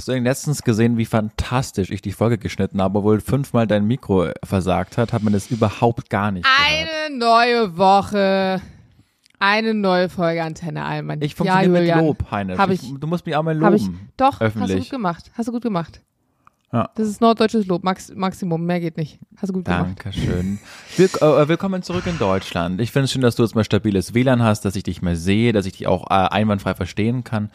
Hast du denn letztens gesehen, wie fantastisch ich die Folge geschnitten habe, obwohl fünfmal dein Mikro versagt hat, hat man das überhaupt gar nicht gehört. Eine neue Woche. Eine neue Folge Antenne Allmann. Ich funktioniere mit Julian. Lob, Heine. Ich- ich- du musst mich auch mal Hab ich, loben. doch, hast du Öffentlich. gut gemacht. Hast du gut gemacht. Ja. Das ist norddeutsches Lob, Max, Maximum, mehr geht nicht. Hast du gut gemacht. Dankeschön. Will, äh, willkommen zurück in Deutschland. Ich finde es schön, dass du jetzt mal stabiles WLAN hast, dass ich dich mal sehe, dass ich dich auch äh, einwandfrei verstehen kann.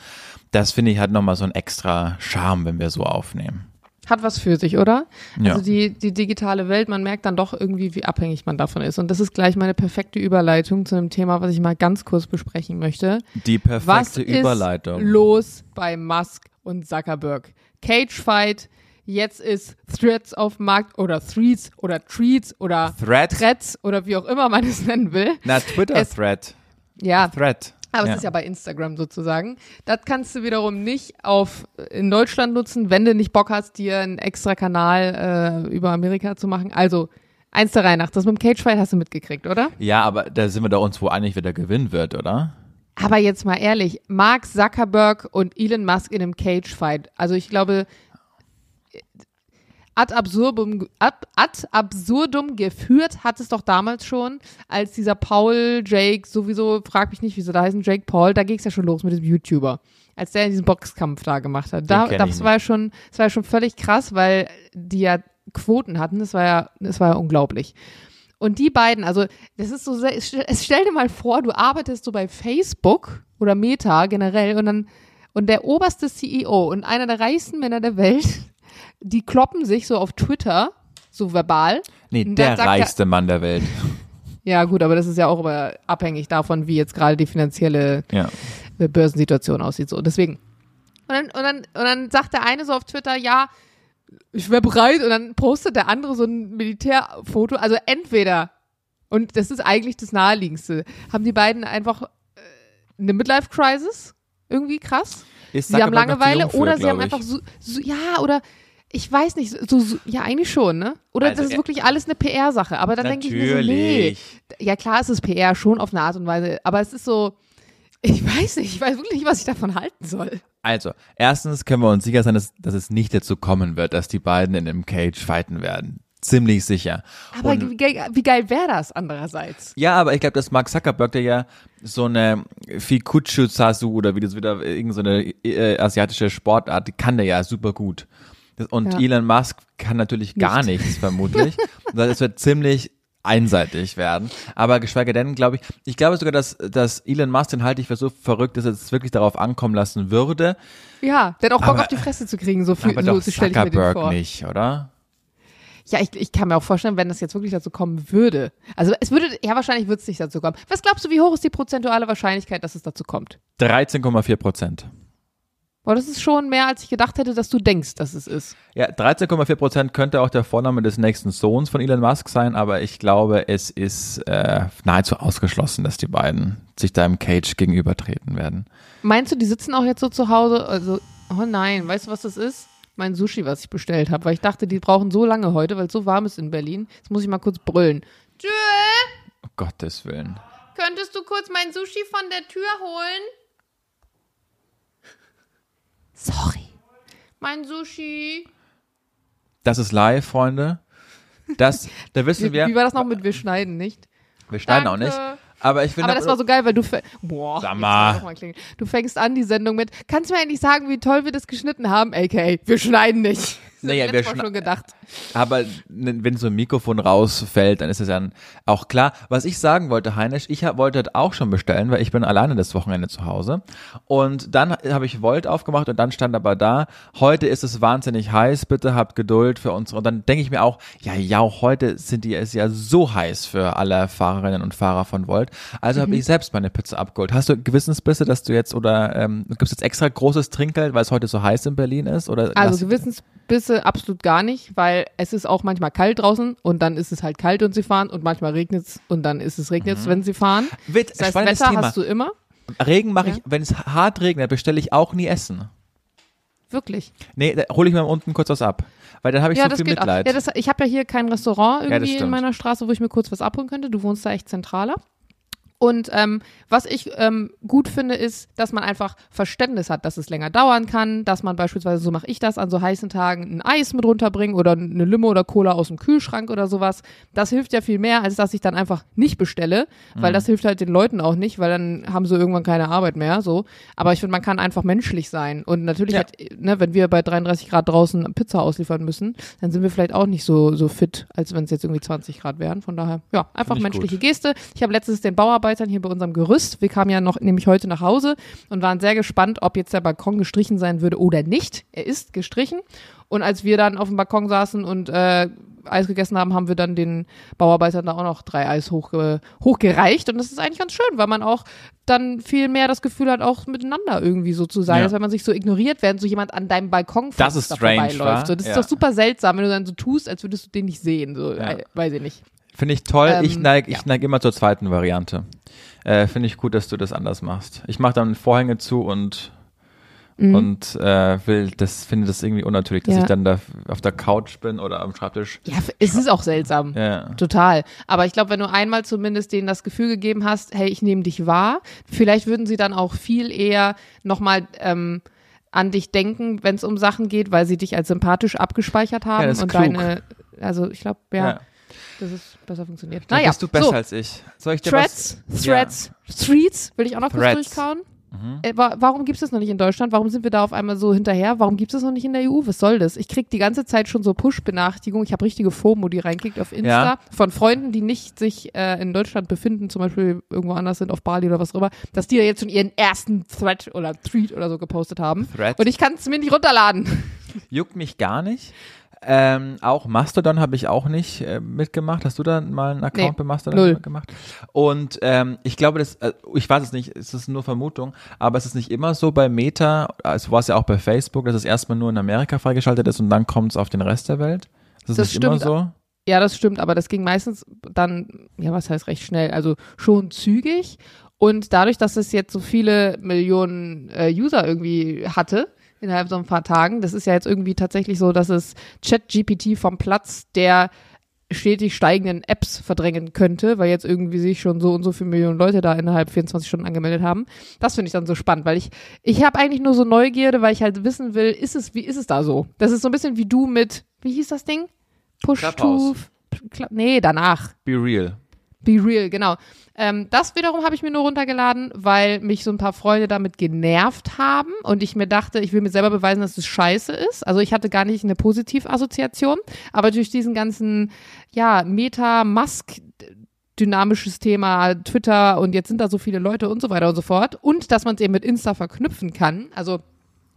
Das finde ich hat nochmal so einen extra Charme, wenn wir so aufnehmen. Hat was für sich, oder? Ja. Also die, die digitale Welt, man merkt dann doch irgendwie, wie abhängig man davon ist. Und das ist gleich meine perfekte Überleitung zu einem Thema, was ich mal ganz kurz besprechen möchte. Die perfekte Was Überleitung. ist los bei Musk und Zuckerberg? Cage Fight, jetzt ist Threads auf dem Markt oder Threads oder Treats oder Thread? Threads oder wie auch immer man es nennen will. Na, Twitter-Thread. Ja, Thread. aber ja. es ist ja bei Instagram sozusagen. Das kannst du wiederum nicht auf in Deutschland nutzen, wenn du nicht Bock hast, dir einen extra Kanal äh, über Amerika zu machen. Also eins der Reihe nach. Das mit dem Cage Fight hast du mitgekriegt, oder? Ja, aber da sind wir doch uns wohl einig, wer da gewinnen wird, oder? Aber jetzt mal ehrlich, Mark Zuckerberg und Elon Musk in einem Cage Fight. Also ich glaube, ad absurdum, ad, ad absurdum geführt hat es doch damals schon, als dieser Paul Jake, sowieso, frag mich nicht, wieso da heißen, Jake Paul, da ging es ja schon los mit diesem YouTuber. Als der diesen Boxkampf da gemacht hat. Da, das war ja schon, das war ja schon völlig krass, weil die ja Quoten hatten. Das war ja, das war ja unglaublich. Und die beiden, also das ist so, sehr- es stell dir mal vor, du arbeitest so bei Facebook oder Meta generell und dann und der oberste CEO und einer der reichsten Männer der Welt, die kloppen sich so auf Twitter, so verbal. Nee, der sagt er- reichste Mann der Welt. Ja gut, aber das ist ja auch immer abhängig davon, wie jetzt gerade die finanzielle Ja. äh, Börsensituation aussieht. So, deswegen. Und dann, und, dann, und dann sagt der eine so auf Twitter, ja, ich wäre bereit. Und dann postet der andere so ein Militärfoto. Also entweder, und das ist eigentlich das Naheliegendste, haben die beiden einfach äh, eine Midlife-Crisis. Irgendwie krass. Sie haben Langeweile oder sie haben einfach so, so, ja, oder ich weiß nicht, so, so ja, eigentlich schon, ne? Oder Also, das ist wirklich alles eine PR-Sache. Aber dann denke ich mir so, nee. Ja, klar, es ist PR schon auf eine Art und Weise, aber es ist so, ich weiß nicht, ich weiß wirklich nicht, was ich davon halten soll. Also, erstens können wir uns sicher sein, dass, dass es nicht dazu kommen wird, dass die beiden in einem Cage fighten werden. Ziemlich sicher. Aber Und- wie, geil- geil wäre das andererseits? Ja, aber ich glaube, dass Mark Zuckerberg, der ja so eine Fikuchu Sasu oder wie das wieder irgendeine äh, asiatische Sportart, die kann der ja super gut. Und Ja. Elon Musk kann natürlich gar Nicht. nichts, vermutlich. Das wird ziemlich einseitig werden. Aber geschweige denn, glaube ich, ich glaube sogar, dass, dass Elon Musk, den halte ich für so verrückt, dass er es wirklich darauf ankommen lassen würde. Ja, der hat auch Bock Aber- auf die Fresse zu kriegen, so, für, aber so, so stelle ich mir den Zuckerberg vor. nicht, oder? Ja, ich, ich kann mir auch vorstellen, wenn das jetzt wirklich dazu kommen würde. Also es würde, ja, wahrscheinlich wird es nicht dazu kommen. Was glaubst du, wie hoch ist die prozentuale Wahrscheinlichkeit, dass es dazu kommt? 13,4 Prozent. Boah, das ist schon mehr, als ich gedacht hätte, dass du denkst, dass es ist. Ja, 13,4 Prozent könnte auch der Vorname des nächsten Sohns von Elon Musk sein, aber ich glaube, es ist äh, nahezu ausgeschlossen, dass die beiden sich da im Cage gegenübertreten werden. Meinst du, die sitzen auch jetzt so zu Hause? Also, oh nein, weißt du, was das ist? Mein Sushi, was ich bestellt habe, weil ich dachte, die brauchen so lange heute, weil es so warm ist in Berlin. Jetzt muss ich mal kurz brüllen. Tschö, Um Gottes Willen. könntest du kurz mein Sushi von der Tür holen? Sorry. Mein Sushi. Das ist live, Freunde. Das, da wissen Wie, wir, wie war das noch mit wir schneiden, nicht? wir schneiden auch Danke. nicht. Aber ich finde, Aber das war so geil, weil du boah, Sag mal. klingeln. du fängst an die Sendung mit, kannst du mir endlich sagen, wie toll wir das geschnitten haben, aka wir schneiden nicht. Naja, wir schon gedacht. Aber n- wenn so ein Mikrofon rausfällt, dann ist es dann auch klar. Was ich sagen wollte, Heinisch, ich hab, wollte das auch schon bestellen, weil ich bin alleine das Wochenende zu Hause. Und dann habe ich Volt aufgemacht und dann stand aber da, heute ist es wahnsinnig heiß, bitte habt Geduld für uns. Und dann denke ich mir auch, ja, ja, heute sind die es ja so heiß für alle Fahrerinnen und Fahrer von Volt. Also Mhm. habe ich selbst meine Pizza abgeholt. Hast du Gewissensbisse, dass du jetzt oder ähm, gibt es jetzt extra großes Trinkgeld, weil es heute so heiß in Berlin ist? Oder Also lass- Gewissensbisse absolut gar nicht, weil es ist auch manchmal kalt draußen und dann ist es halt kalt und sie fahren und manchmal regnet es und dann ist es regnet Mhm. wenn sie fahren. Wit, Das heißt, Wetter Thema. hast du immer. Regen mache Ja. ich, wenn es hart regnet, bestelle ich auch nie Essen. Wirklich. Nee, da hole ich mir unten kurz was ab. Weil dann habe ich ja, so das viel auch. Mitleid. Ja, das, ich habe ja hier kein Restaurant irgendwie in stimmt. meiner Straße, wo ich mir kurz was abholen könnte. Du wohnst da echt zentraler. Und ähm, was ich ähm, gut finde, ist, dass man einfach Verständnis hat, dass es länger dauern kann, dass man beispielsweise, so mache ich das, an so heißen Tagen ein Eis mit runterbringen oder eine Limo oder Cola aus dem Kühlschrank oder sowas. Das hilft ja viel mehr, als dass ich dann einfach nicht bestelle, weil Mhm. das hilft halt den Leuten auch nicht, weil dann haben sie irgendwann keine Arbeit mehr. So. Aber ich finde, man kann einfach menschlich sein. Und natürlich, Ja. hat, ne, wenn wir bei 33 Grad draußen Pizza ausliefern müssen, dann sind wir vielleicht auch nicht so, so fit, als wenn es jetzt irgendwie 20 Grad wären. Von daher, ja, einfach ich menschliche gut. Geste. Ich habe letztens den Bauarbeitern hier bei unserem Gerüst, wir kamen ja noch nämlich heute nach Hause und waren sehr gespannt, ob jetzt der Balkon gestrichen sein würde oder nicht. Er ist gestrichen. Und als wir dann auf dem Balkon saßen und äh, Eis gegessen haben, haben wir dann den Bauarbeitern da auch noch drei Eis hochge hochgereicht. Und das ist eigentlich ganz schön, weil man auch dann viel mehr das Gefühl hat, auch miteinander irgendwie so zu sein, Ja. als wenn man sich so ignoriert, während so jemand an deinem Balkon Das ist strange, wa? So, das ist Ja. doch super seltsam, wenn du dann so tust, als würdest du den nicht sehen. So, Ja. äh, weiß ich nicht. Finde ich toll. Ähm, ich neige ich ja. neig immer zur zweiten Variante. Äh, Finde ich gut, dass du das anders machst. Ich mache dann Vorhänge zu und und äh, will das finde das irgendwie unnatürlich, dass Mhm. Ja. ich dann da auf der Couch bin oder am Schreibtisch. Ja, es ist auch seltsam. Ja. Total. Aber ich glaube, wenn du einmal zumindest denen das Gefühl gegeben hast, hey, ich nehme dich wahr, vielleicht würden sie dann auch viel eher nochmal ähm, an dich denken, wenn es um Sachen geht, weil sie dich als sympathisch abgespeichert haben das ist und klug. deine, also ich glaube, ja, Ja. Dass es besser funktioniert. Da Naja, bist du besser so, als ich. Soll ich dir Threads, was? Threads, Streets, will ich auch noch kurz Threads. durchkauen? Äh, wa warum gibt es das noch nicht in Deutschland? Warum sind wir da auf einmal so hinterher? Warum gibt es das noch nicht in der EU? Was soll das? Ich krieg die ganze Zeit schon so Push-Benachrichtigungen. Ich habe richtige FOMO, die reinkickt auf Insta Ja. von Freunden, die nicht sich äh, in Deutschland befinden, zum Beispiel irgendwo anders sind, auf Bali oder was auch immer, dass die da jetzt schon ihren ersten Thread oder Tweet oder so gepostet haben. Thread. Und ich kann es mir nicht runterladen. Juckt mich gar nicht. Ähm, auch Mastodon habe ich auch nicht äh, mitgemacht. Hast du da mal einen Account Nee, bei Mastodon null. gemacht? Und ähm, ich glaube, das, äh, ich weiß es nicht, es ist nur Vermutung, aber es ist nicht immer so bei Meta, es war es ja auch bei Facebook, dass es erstmal nur in Amerika freigeschaltet ist und dann kommt es auf den Rest der Welt. Das ist Das nicht immer stimmt. so. Ja, das stimmt, aber das ging meistens dann, ja, was heißt recht schnell, also schon zügig. Und dadurch, dass es jetzt so viele Millionen äh, User irgendwie hatte, innerhalb so ein paar Tagen, das ist ja jetzt irgendwie tatsächlich so, dass es ChatGPT vom Platz der stetig steigenden Apps verdrängen könnte, weil jetzt irgendwie sich schon so und so viele Millionen Leute da innerhalb 24 Stunden angemeldet haben. Das finde ich dann so spannend, weil ich ich habe eigentlich nur so Neugierde, weil ich halt wissen will, ist es wie ist es da so? Das ist so ein bisschen wie du mit wie hieß das Ding? Push to Clubhouse. Cl- Nee, danach. Be real. Be real, genau. Ähm, das wiederum habe ich mir nur runtergeladen, weil mich so ein paar Freunde damit genervt haben und ich mir dachte, ich will mir selber beweisen, dass es scheiße ist. Also ich hatte gar nicht eine Positivassoziation, aber durch diesen ganzen, ja, Meta-Mask dynamisches Thema Twitter und jetzt sind da so viele Leute und so weiter und so fort und dass man es eben mit Insta verknüpfen kann. Also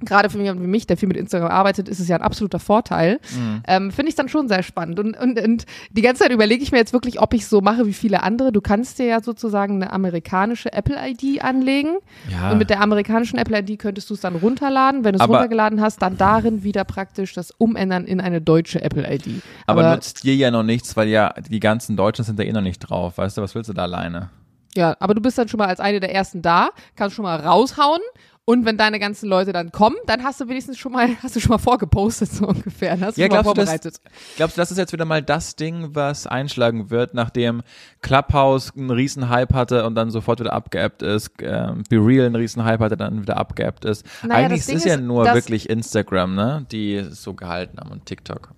gerade für jemanden wie mich, der viel mit Instagram arbeitet, ist es ja ein absoluter Vorteil. Ähm, Finde ich dann schon sehr spannend. Und, und, und die ganze Zeit überlege ich mir jetzt wirklich, ob ich so mache wie viele andere. Du kannst dir ja sozusagen eine amerikanische Apple-ID anlegen. Ja. Und mit der amerikanischen Apple-ID könntest du es dann runterladen. Wenn du es Aber- runtergeladen hast, dann darin wieder praktisch das Umändern in eine deutsche Apple-ID. aber, nutzt dir ja noch nichts, weil ja die ganzen Deutschen sind da eh noch nicht drauf. Weißt du, was willst du da alleine? Ja, aber du bist dann schon mal als eine der ersten da, kannst schon mal raushauen. Und wenn deine ganzen Leute dann kommen, dann hast du wenigstens schon mal, hast du schon mal vorgepostet, so ungefähr. Dann Hast du Ja, glaubst du, das- vorbereitet. Glaubst du, das ist jetzt wieder mal das Ding, was einschlagen wird, nachdem Clubhouse einen riesen Hype hatte und dann sofort wieder abgeappt ist, ähm, Be Real einen riesen Hype hatte, dann wieder abgeappt ist? Naja, Eigentlich ist es ja nur wirklich Instagram, ne, die so gehalten haben und TikTok.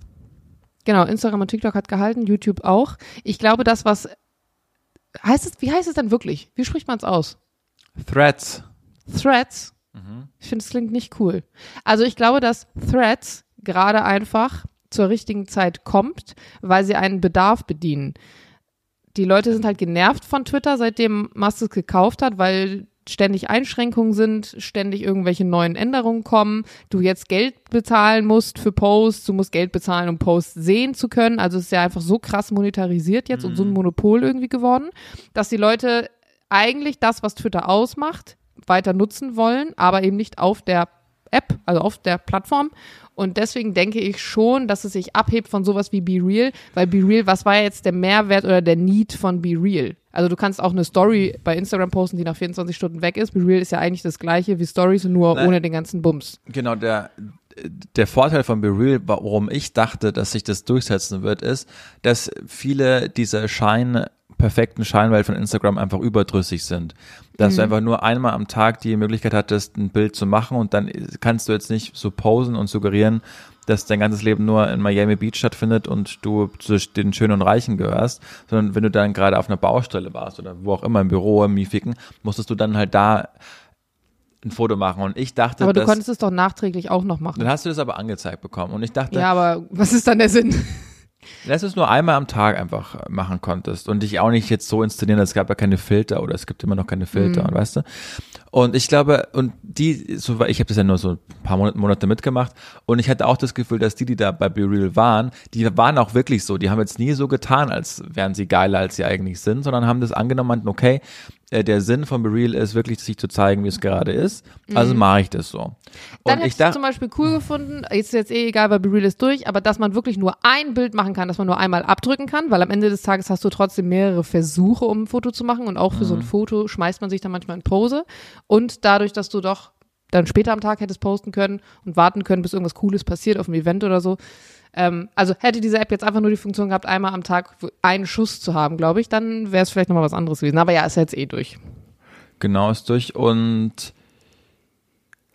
Genau, Instagram und TikTok hat gehalten, YouTube auch. Ich glaube, das, was heißt es, wie heißt es denn wirklich? Wie spricht man es aus? Threads. Threads? Ich finde, es klingt nicht cool. Also ich glaube, dass Threads gerade einfach zur richtigen Zeit kommt, weil sie einen Bedarf bedienen. Die Leute sind halt genervt von Twitter, seitdem Musk es gekauft hat, weil ständig Einschränkungen sind, ständig irgendwelche neuen Änderungen kommen, du jetzt Geld bezahlen musst für Posts, du musst Geld bezahlen, um Posts sehen zu können. Also es ist ja einfach so krass monetarisiert jetzt und so ein Monopol irgendwie geworden, dass die Leute eigentlich das, was Twitter ausmacht, weiter nutzen wollen, aber eben nicht auf der App, also auf der Plattform. Und deswegen denke ich schon, dass es sich abhebt von sowas wie Be Real, weil Be Real, was war jetzt der Mehrwert oder der Need von Be Real? Also du kannst auch eine Story bei Instagram posten, die nach 24 Stunden weg ist. Be Real ist ja eigentlich das gleiche wie Stories, nur Nein. ohne den ganzen Bums. Genau, der, der Vorteil von Be Real, warum ich dachte, dass sich das durchsetzen wird, ist, dass viele dieser perfekten Scheinwelt von Instagram einfach überdrüssig sind. Dass du einfach nur einmal am Tag die Möglichkeit hattest, ein Bild zu machen und dann kannst du jetzt nicht so posen und suggerieren, dass dein ganzes Leben nur in Miami Beach stattfindet und du zu den Schönen und Reichen gehörst, sondern wenn du dann gerade auf einer Baustelle warst oder wo auch immer im Büro, im Miefiken, musstest du dann halt da ein Foto machen. Und ich dachte, Aber du dass, konntest es doch nachträglich auch noch machen. dann hast du das aber angezeigt bekommen. Und ich dachte, Ja, aber was ist dann der Sinn? dass du es nur einmal am Tag einfach äh, machen konntest und dich auch nicht jetzt so inszenieren, es gab ja keine Filter oder es gibt immer noch keine Filter, und weißt du? Und ich glaube, und die, so, ich habe das ja nur so ein paar Monate, Monate mitgemacht und ich hatte auch das Gefühl, dass die, die da bei Be Real waren, die waren auch wirklich so, die haben jetzt nie so getan, als wären sie geiler, als sie eigentlich sind, sondern haben das angenommen, okay, äh, der Sinn von Be Real ist wirklich, sich zu zeigen, wie es gerade ist, also mache ich das so. Mhm. Dann hätte ich dachte, zum Beispiel cool gefunden, ist jetzt eh egal, weil BeReal ist durch, aber dass man wirklich nur ein Bild machen kann, dass man nur einmal abdrücken kann, weil am Ende des Tages hast du trotzdem mehrere Versuche, um ein Foto zu machen und auch für so Mhm. ein Foto schmeißt man sich dann manchmal in Pose und dadurch, dass du doch dann später am Tag hättest posten können und warten können, bis irgendwas Cooles passiert auf einem Event oder so. Ähm, also hätte diese App jetzt einfach nur die Funktion gehabt, einmal am Tag einen Schuss zu haben, glaube ich, dann wäre es vielleicht nochmal was anderes gewesen. Aber ja, ist jetzt eh durch. Genau, ist durch. Und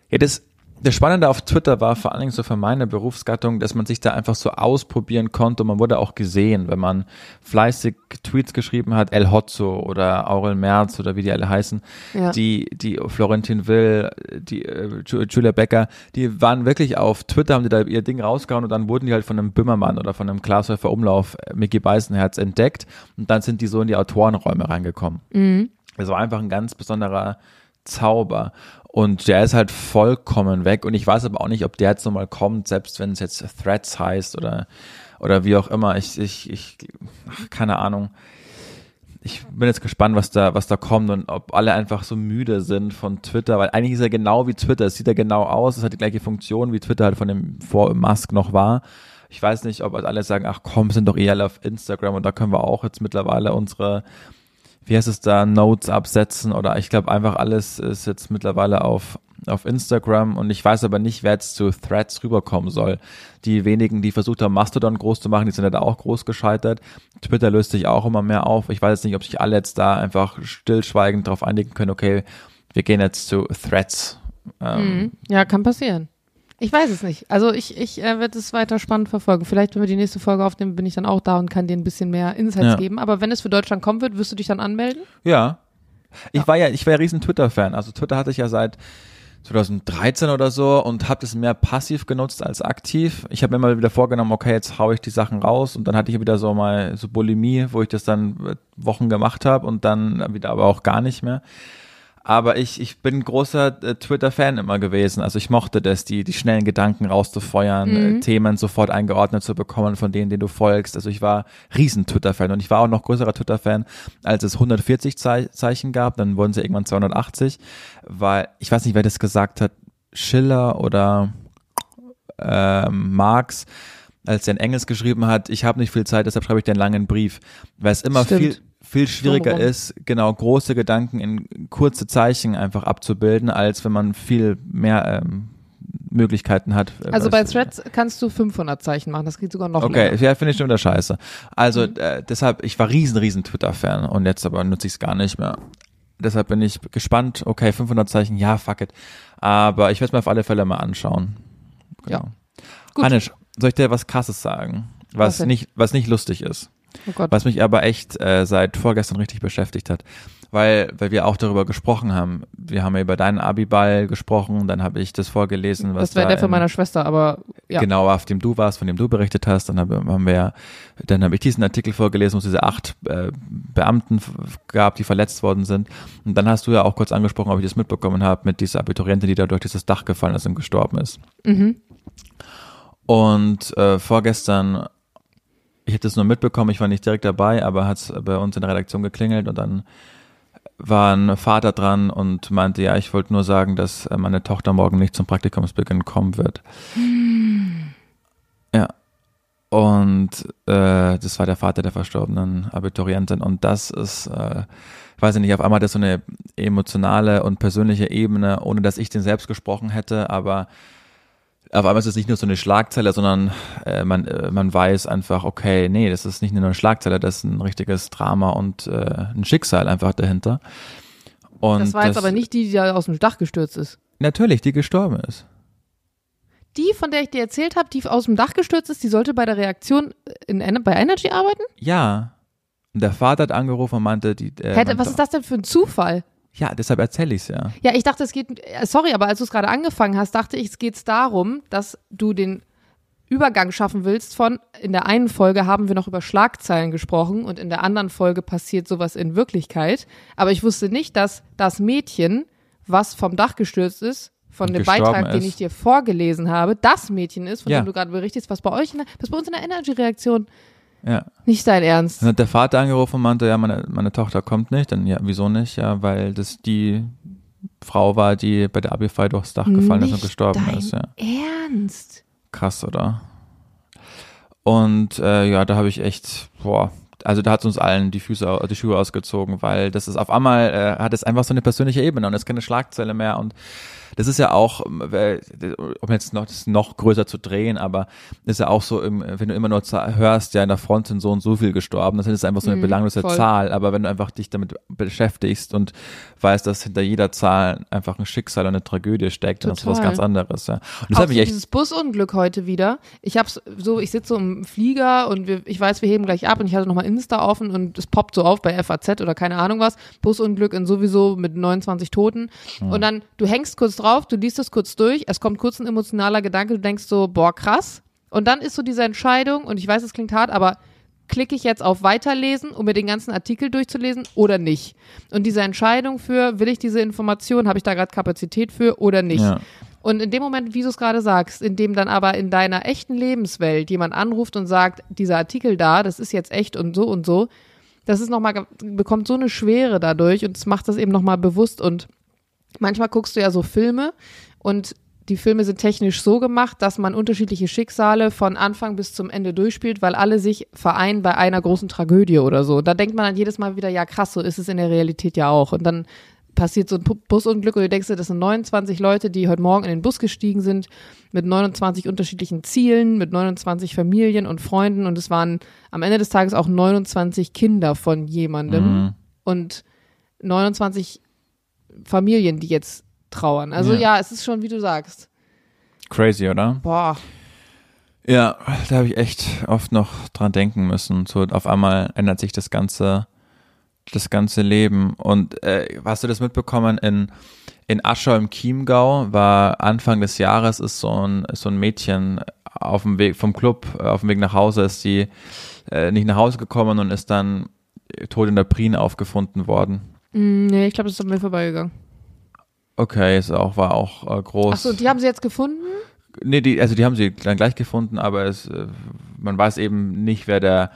ja, das, das Spannende auf Twitter war vor allen Dingen so für meine Berufsgattung, dass man sich da einfach so ausprobieren konnte und man wurde auch gesehen, wenn man fleißig Tweets geschrieben hat, El Hotzo oder Aurel Merz oder wie die alle heißen, Ja. die, die Florentin Will, die äh, Ju- Julia Becker, die waren wirklich auf Twitter, haben die da ihr Ding rausgehauen und dann wurden die halt von einem Böhmermann oder von einem Glashäufer Umlauf, äh, Mickey Beisenherz entdeckt und dann sind die so in die Autorenräume reingekommen. Es war einfach ein ganz besonderer Zauber. Und der ist halt vollkommen weg. Und ich weiß aber auch nicht, ob der jetzt nochmal kommt, selbst wenn es jetzt Threads heißt oder, oder wie auch immer. Ich, ich, ich, ach, keine Ahnung. Ich bin jetzt gespannt, was da, was da kommt und ob alle einfach so müde sind von Twitter, weil eigentlich ist er genau wie Twitter. Es sieht ja genau aus, es hat die gleiche Funktion, wie Twitter halt von dem vor Musk noch war. Ich weiß nicht, ob alle sagen, ach komm, sind doch eh alle auf Instagram und da können wir auch jetzt mittlerweile unsere wie heißt es da, Notes absetzen oder ich glaube einfach alles ist jetzt mittlerweile auf, auf Instagram und ich weiß aber nicht, wer jetzt zu Threads rüberkommen soll. Die wenigen, die versucht haben, Mastodon groß zu machen, die sind ja da auch groß gescheitert. Twitter löst sich auch immer mehr auf. Ich weiß jetzt nicht, ob sich alle jetzt da einfach stillschweigend darauf einigen können, okay, wir gehen jetzt zu Threads. Ähm, Mhm. Ja, kann passieren. Ich weiß es nicht. Also ich, ich äh, werde es weiter spannend verfolgen. Vielleicht, wenn wir die nächste Folge aufnehmen, bin ich dann auch da und kann dir ein bisschen mehr Insights Ja. geben. Aber wenn es für Deutschland kommen wird, wirst du dich dann anmelden? Ja. Ich war ja, ich war ja riesen Twitter-Fan. Also Twitter hatte ich ja seit 2013 oder so und habe das mehr passiv genutzt als aktiv. Ich habe mir immer wieder vorgenommen, okay, jetzt hau ich die Sachen raus und dann hatte ich wieder so mal so Bulimie, wo ich das dann äh, Wochen gemacht habe und dann wieder aber auch gar nicht mehr. Aber ich, ich bin großer äh, Twitter-Fan immer gewesen. Also ich mochte das, die, die schnellen Gedanken rauszufeuern, äh, Themen sofort eingeordnet zu bekommen von denen, denen du folgst. Also ich war riesen Twitter-Fan und ich war auch noch größerer Twitter-Fan, als es 140 Zei Zeichen gab. Dann wurden sie irgendwann 280, weil ich weiß nicht, wer das gesagt hat, Schiller oder ähm, Marx, als er in Engels geschrieben hat, ich habe nicht viel Zeit, deshalb schreibe ich dir einen langen Brief, weil es immer Stimmt. viel viel schwieriger ist, genau große Gedanken in kurze Zeichen einfach abzubilden, als wenn man viel mehr ähm, Möglichkeiten hat. äh, Also bei Threads kannst du 500 Zeichen machen. Das geht sogar noch Okay, länger. ja, finde ich schon wieder scheiße. Also Mhm. äh, deshalb, ich war riesen, riesen Twitter-Fan und jetzt aber nutze ich es gar nicht mehr. Deshalb bin ich gespannt. Okay, 500 Zeichen, ja, fuck it. Aber ich werde es mir auf alle Fälle mal anschauen. Genau. Ja. Gut. Hannisch, soll ich dir was Krasses sagen? Was Was, nicht, was nicht lustig ist. Oh. Was mich aber echt äh, seit vorgestern richtig beschäftigt hat. Weil, weil wir auch darüber gesprochen haben. Wir haben ja über deinen Abiball gesprochen, dann habe ich das vorgelesen, was das wäre da der von in- meiner Schwester, aber ja. genau auf dem du warst, von dem du berichtet hast. Dann haben wir, dann habe ich diesen Artikel vorgelesen, wo es diese acht äh, Beamten gab, die verletzt worden sind. Und dann hast du ja auch kurz angesprochen, ob ich das mitbekommen habe mit dieser Abiturientin, die da durch dieses Dach gefallen ist und gestorben ist. Mhm. Und äh, vorgestern, ich hätte es nur mitbekommen, ich war nicht direkt dabei, aber hat es bei uns in der Redaktion geklingelt und dann war ein Vater dran und meinte, ja, ich wollte nur sagen, dass äh, meine Tochter morgen nicht zum Praktikumsbeginn kommen wird. Ja. Und äh, das war der Vater der verstorbenen Abiturientin. Und das ist, äh, ich weiß nicht, auf einmal hat das so eine emotionale und persönliche Ebene, ohne dass ich den selbst gesprochen hätte, aber auf einmal ist es nicht nur so eine Schlagzeile, sondern äh, man, äh, man weiß einfach, okay, nee, das ist nicht nur eine Schlagzeile, das ist ein richtiges Drama und äh, ein Schicksal einfach dahinter. Und das war jetzt aber nicht die, die da aus dem Dach gestürzt ist. Natürlich, die gestorben ist. Die, von der ich dir erzählt habe, die aus dem Dach gestürzt ist, die sollte bei der Reaktion in, bei Energy arbeiten? Ja. Und der Vater hat angerufen und meinte, die. Äh, Hätte, was ist das denn für ein Zufall? Ja, deshalb erzähle ich es ja. Ja, ich dachte, es geht, äh, sorry, aber als du es gerade angefangen hast, dachte ich, es geht darum, dass du den Übergang schaffen willst von, in der einen Folge haben wir noch über Schlagzeilen gesprochen und in der anderen Folge passiert sowas in Wirklichkeit. Aber ich wusste nicht, dass das Mädchen, was vom Dach gestürzt ist, von dem Beitrag, ist. den ich dir vorgelesen habe, das Mädchen ist, von ja. dem du gerade berichtest, was bei euch, in der, was bei uns in der Energy-Reaktion ja. Nicht dein Ernst. Dann hat der Vater angerufen und meinte, ja, meine, meine Tochter kommt nicht. Dann, ja, wieso nicht? Ja, weil das die Frau war, die bei der Abify durchs Dach gefallen nicht ist und gestorben dein ist. Ja. Ernst? Krass, oder? Und äh, ja, da habe ich echt, boah, also da hat es uns allen die Füße, die Schuhe ausgezogen, weil das ist auf einmal, äh, hat es einfach so eine persönliche Ebene und es ist keine Schlagzeile mehr und das ist ja auch, äh, um jetzt noch das noch größer zu drehen, aber ist ja auch so, wenn du immer nur hörst, ja in der Front sind so und so viel gestorben, das ist einfach so eine mhm, belanglose voll. Zahl, aber wenn du einfach dich damit beschäftigst und weißt, dass hinter jeder Zahl einfach ein Schicksal und eine Tragödie steckt, Total. dann ist das was ganz anderes. Ja. Und das auch so echt dieses Busunglück heute wieder. Ich hab's so, ich sitze so im Flieger und wir, ich weiß, wir heben gleich ab und ich hatte nochmal Insta offen und es poppt so auf bei FAZ oder keine Ahnung was. Busunglück in sowieso mit 29 Toten. Mhm. Und dann, du hängst kurz drauf, du liest es kurz durch, es kommt kurz ein emotionaler Gedanke, du denkst so, boah, krass. Und dann ist so diese Entscheidung, und ich weiß, es klingt hart, aber klicke ich jetzt auf Weiterlesen, um mir den ganzen Artikel durchzulesen oder nicht? Und diese Entscheidung für, will ich diese Information, habe ich da gerade Kapazität für oder nicht? Ja. Und in dem Moment, wie du es gerade sagst, in dem dann aber in deiner echten Lebenswelt jemand anruft und sagt, dieser Artikel da, das ist jetzt echt und so und so, das ist nochmal, bekommt so eine Schwere dadurch und es macht das eben nochmal bewusst und manchmal guckst du ja so Filme und die Filme sind technisch so gemacht, dass man unterschiedliche Schicksale von Anfang bis zum Ende durchspielt, weil alle sich vereinen bei einer großen Tragödie oder so. Da denkt man dann jedes Mal wieder, ja krass, so ist es in der Realität ja auch. Und dann passiert so ein Busunglück und du denkst dir, das sind 29 Leute, die heute Morgen in den Bus gestiegen sind, mit 29 unterschiedlichen Zielen, mit 29 Familien und Freunden und es waren am Ende des Tages auch 29 Kinder von jemandem mhm. und 29 Familien, die jetzt trauern. Also ja. ja, es ist schon, wie du sagst. Crazy, oder? Boah. Ja, da habe ich echt oft noch dran denken müssen. So auf einmal ändert sich das ganze, das ganze Leben. Und äh, hast du das mitbekommen? In, in Aschau im Chiemgau war Anfang des Jahres ist so ein, so ein Mädchen auf dem Weg vom Club, äh, auf dem Weg nach Hause, ist sie äh, nicht nach Hause gekommen und ist dann tot in der Prien aufgefunden worden. Mm, nee, ich glaube, das ist an mir vorbeigegangen. Okay, ist auch, war auch äh, groß. Achso, die haben sie jetzt gefunden? Nee, die, also die haben sie dann gleich gefunden, aber es, äh, man weiß eben nicht, wer der,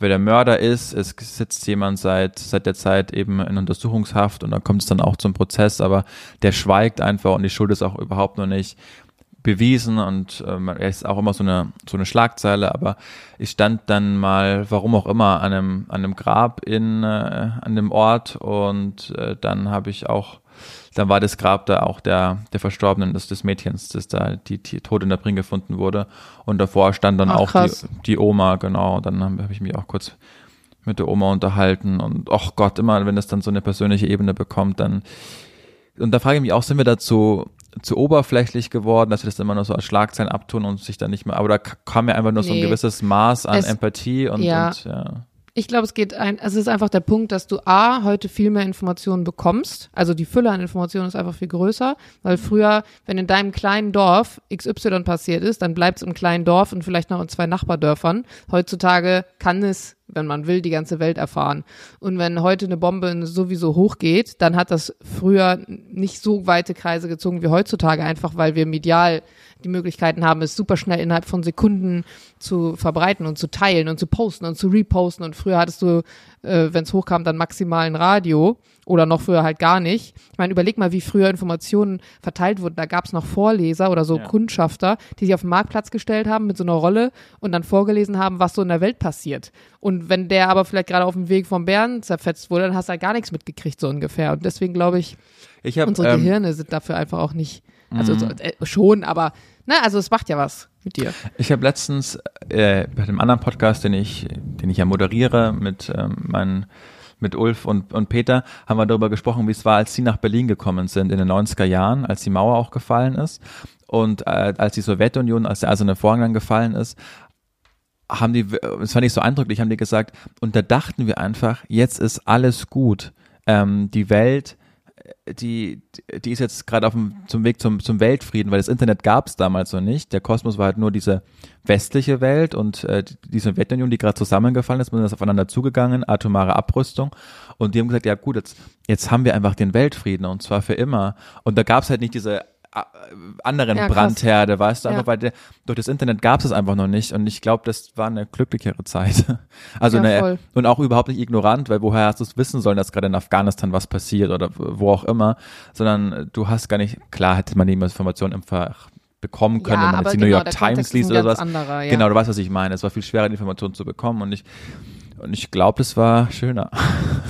wer der Mörder ist. Es sitzt jemand seit, seit der Zeit eben in Untersuchungshaft und dann kommt es dann auch zum Prozess, aber der schweigt einfach und die Schuld ist auch überhaupt noch nicht bewiesen und ähm, er ist auch immer so eine so eine Schlagzeile, aber ich stand dann mal, warum auch immer, an einem an einem Grab in äh, an dem Ort und äh, dann habe ich auch dann war das Grab da auch der der Verstorbenen des, des Mädchens, das da die, die tot in der Bring gefunden wurde. Und davor stand dann Ach, auch die, die Oma genau. Dann habe hab ich mich auch kurz mit der Oma unterhalten und ach Gott, immer wenn das dann so eine persönliche Ebene bekommt, dann und da frage ich mich auch, sind wir dazu zu oberflächlich geworden, dass wir das immer nur so als Schlagzeilen abtun und sich dann nicht mehr, aber da kam ja einfach nur nee. so ein gewisses Maß an es, Empathie und ja. und ja. Ich glaube, es geht ein, also es ist einfach der Punkt, dass du A, heute viel mehr Informationen bekommst. Also die Fülle an Informationen ist einfach viel größer, weil früher, wenn in deinem kleinen Dorf XY passiert ist, dann bleibt es im kleinen Dorf und vielleicht noch in zwei Nachbardörfern. Heutzutage kann es wenn man will, die ganze Welt erfahren. Und wenn heute eine Bombe sowieso hochgeht, dann hat das früher nicht so weite Kreise gezogen wie heutzutage, einfach weil wir medial die Möglichkeiten haben, es super schnell innerhalb von Sekunden zu verbreiten und zu teilen und zu posten und zu reposten. Und früher hattest du, äh, wenn es hochkam, dann maximal ein Radio oder noch früher halt gar nicht. Ich meine, überleg mal, wie früher Informationen verteilt wurden. Da gab es noch Vorleser oder so ja. Kundschafter, die sich auf den Marktplatz gestellt haben mit so einer Rolle und dann vorgelesen haben, was so in der Welt passiert. Und wenn der aber vielleicht gerade auf dem Weg vom Bären zerfetzt wurde, dann hast du halt gar nichts mitgekriegt, so ungefähr. Und deswegen glaube ich, ich hab, unsere ähm, Gehirne sind dafür einfach auch nicht Also so, äh, schon, aber ne, also es macht ja was mit dir. Ich habe letztens äh, bei einem anderen Podcast, den ich, den ich ja moderiere mit ähm, meinen mit Ulf und, und Peter haben wir darüber gesprochen, wie es war, als sie nach Berlin gekommen sind in den 90er Jahren, als die Mauer auch gefallen ist und äh, als die Sowjetunion, als der eiserne Vorhang dann gefallen ist, haben die, das fand ich so eindrücklich, haben die gesagt, und da dachten wir einfach, jetzt ist alles gut. Ähm, die Welt die, die ist jetzt gerade auf dem zum Weg zum, zum Weltfrieden, weil das Internet gab es damals noch nicht. Der Kosmos war halt nur diese westliche Welt und äh, diese Sowjetunion, die gerade zusammengefallen ist, man ist aufeinander zugegangen, atomare Abrüstung. Und die haben gesagt, ja gut, jetzt, jetzt haben wir einfach den Weltfrieden und zwar für immer. Und da gab es halt nicht diese äh, anderen ja, Brandherde, weißt du, einfach ja. weil der, durch das Internet gab es es einfach noch nicht und ich glaube, das war eine glücklichere Zeit. Also ja, eine, und auch überhaupt nicht ignorant, weil woher hast du es wissen sollen, dass gerade in Afghanistan was passiert oder wo auch immer, sondern du hast gar nicht, klar hätte man die Informationen einfach bekommen können, wenn man jetzt die genau, New York Times liest oder sowas. Anderer, Genau, du weißt, was ich meine. Es war viel schwerer, die Informationen zu bekommen und ich und ich glaube, es war schöner.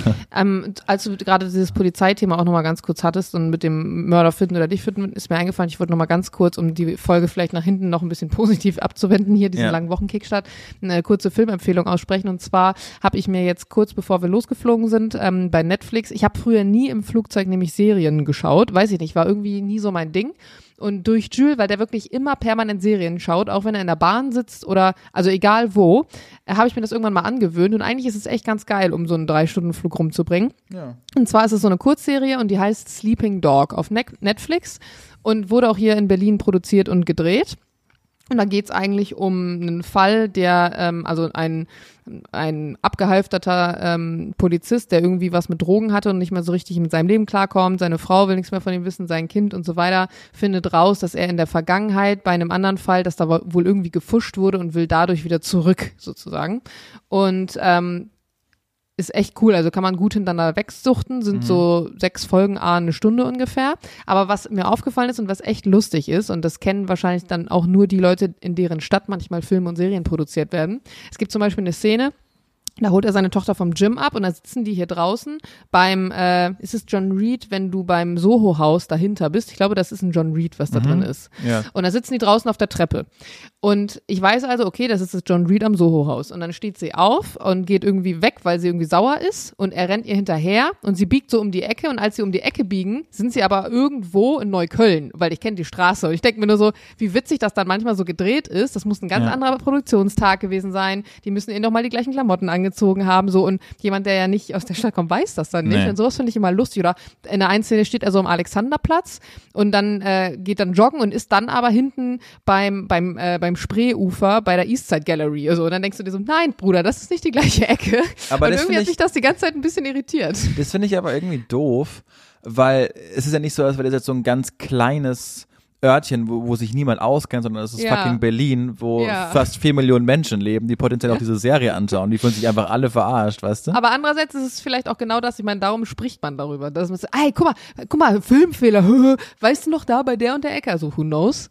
Ähm, als du gerade dieses Polizeithema auch nochmal ganz kurz hattest und mit dem Mörder finden oder dich finden, ist mir eingefallen, ich wollte nochmal ganz kurz, um die Folge vielleicht nach hinten noch ein bisschen positiv abzuwenden, hier diesen ja. langen Wochenkickstart, eine kurze Filmempfehlung aussprechen. Und zwar habe ich mir jetzt kurz bevor wir losgeflogen sind, ähm, bei Netflix, ich habe früher nie im Flugzeug nämlich Serien geschaut, weiß ich nicht, war irgendwie nie so mein Ding. Und durch Jules, weil der wirklich immer permanent Serien schaut, auch wenn er in der Bahn sitzt oder, also egal wo, äh, habe ich mir das irgendwann mal angewöhnt. Und eigentlich ist es echt ganz geil, um so einen Drei-Stunden-Flug rumzubringen. Ja. Und zwar ist es so eine Kurzserie und die heißt Sleeping Dog auf Netflix und wurde auch hier in Berlin produziert und gedreht. Und da geht es eigentlich um einen Fall, der, ähm, also ein, ein abgehalfterter ähm, Polizist, der irgendwie was mit Drogen hatte und nicht mehr so richtig mit seinem Leben klarkommt. Seine Frau will nichts mehr von ihm wissen, sein Kind und so weiter, findet raus, dass er in der Vergangenheit bei einem anderen Fall, dass da wohl irgendwie gefuscht wurde und will dadurch wieder zurück, sozusagen. Und ähm, ist echt cool. Also kann man gut hintereinander wegsuchten. Sind mhm. so sechs Folgen a eine Stunde ungefähr. Aber was mir aufgefallen ist und was echt lustig ist, und das kennen wahrscheinlich dann auch nur die Leute, in deren Stadt manchmal Filme und Serien produziert werden. Es gibt zum Beispiel eine Szene, da holt er seine Tochter vom Gym ab und dann sitzen die hier draußen beim, äh, ist es John Reed, wenn du beim Soho-Haus dahinter bist? Ich glaube, das ist ein John Reed, was da mhm. drin ist. Ja. Und da sitzen die draußen auf der Treppe. Und ich weiß also, okay, das ist das John Reed am Soho-Haus. Und dann steht sie auf und geht irgendwie weg, weil sie irgendwie sauer ist. Und er rennt ihr hinterher und sie biegt so um die Ecke. Und als sie um die Ecke biegen, sind sie aber irgendwo in Neukölln, weil ich kenne die Straße. Und ich denke mir nur so, wie witzig das dann manchmal so gedreht ist. Das muss ein ganz ja. anderer Produktionstag gewesen sein. Die müssen ihr nochmal die gleichen Klamotten angezogen haben. So und jemand, der ja nicht aus der Stadt kommt, weiß das dann nicht. Nee. Und sowas finde ich immer lustig. Oder in der einen Szene steht er so am Alexanderplatz und dann äh, geht dann joggen und ist dann aber hinten beim, beim, äh, beim beim Spreeufer bei der Eastside Gallery. Also, und dann denkst du dir so, nein, Bruder, das ist nicht die gleiche Ecke. Aber und irgendwie hat sich das die ganze Zeit ein bisschen irritiert. Das finde ich aber irgendwie doof, weil es ist ja nicht so, als wäre das jetzt so ein ganz kleines Örtchen, wo, wo sich niemand auskennt, sondern es ist ja. fucking Berlin, wo ja. fast vier Millionen Menschen leben, die potenziell auch diese Serie anschauen. Die fühlen sich einfach alle verarscht, weißt du? Aber andererseits ist es vielleicht auch genau das. Ich meine, darum spricht man darüber. Dass man sagt, ey, guck mal, guck mal, Filmfehler, weißt du noch da bei der und der Ecke? Also, who knows?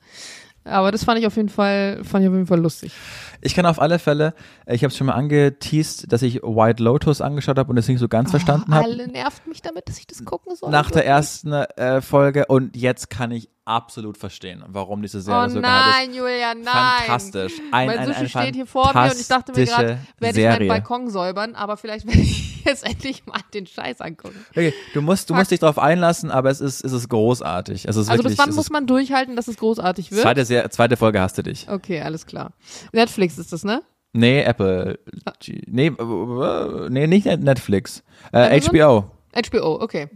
Aber das fand ich auf jeden Fall, fand ich auf jeden Fall lustig. Ich kann auf alle Fälle, äh, ich habe es schon mal angeteased, dass ich White Lotus angeschaut habe und es nicht so ganz oh, verstanden habe. Alle nervt mich damit, dass ich das gucken soll. Nach der ersten äh, Folge und jetzt kann ich absolut verstehen, warum diese Serie oh, so nein, Julia, nein. Fantastisch. Ein, mein Sushi ein, ein steht hier vor mir und ich dachte mir gerade, werde ich meinen Balkon säubern, aber vielleicht werde ich jetzt endlich mal den Scheiß angucken. Okay, du musst, du musst dich darauf einlassen, aber es ist, es ist großartig. Es ist also wirklich, bis wann muss man durchhalten, dass es großartig wird? Zweite, zweite Folge hast du dich. Okay, alles klar. Netflix ist das, ne? Nee, Apple. Ah. Nee, nee, nicht Netflix. Äh, HBO. HBO, okay.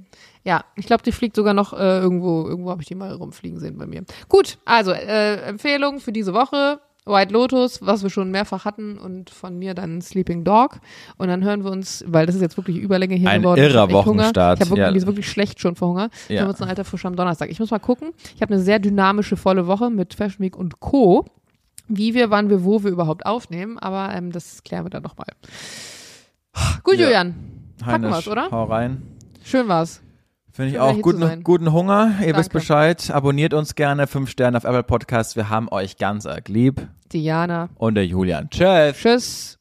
Ja, ich glaube, die fliegt sogar noch äh, irgendwo, irgendwo habe ich die mal rumfliegen sehen bei mir. Gut, also äh, Empfehlung für diese Woche. White Lotus, was wir schon mehrfach hatten und von mir dann Sleeping Dog. Und dann hören wir uns, weil das ist jetzt wirklich Überlänge hier Ein geworden. Ein irrer Wochenstart. Ich habe wirklich, ja. wirklich schlecht schon vor Hunger. Ja. Hören wir uns ein alter Frisch am Donnerstag. Ich muss mal gucken. Ich habe eine sehr dynamische, volle Woche mit Fashion Week und Co. Wie wir, wann wir, wo wir überhaupt aufnehmen. Aber ähm, das klären wir dann nochmal. Gut, ja. Julian. Packen wir's, oder? Hau rein. Schön war's. Finde ich auch. Guten, guten Hunger. Ihr Danke. wisst Bescheid. Abonniert uns gerne. Fünf Sterne auf Apple Podcast. Wir haben euch ganz arg lieb. Diana. Und der Julian. Tschüss. Tschüss.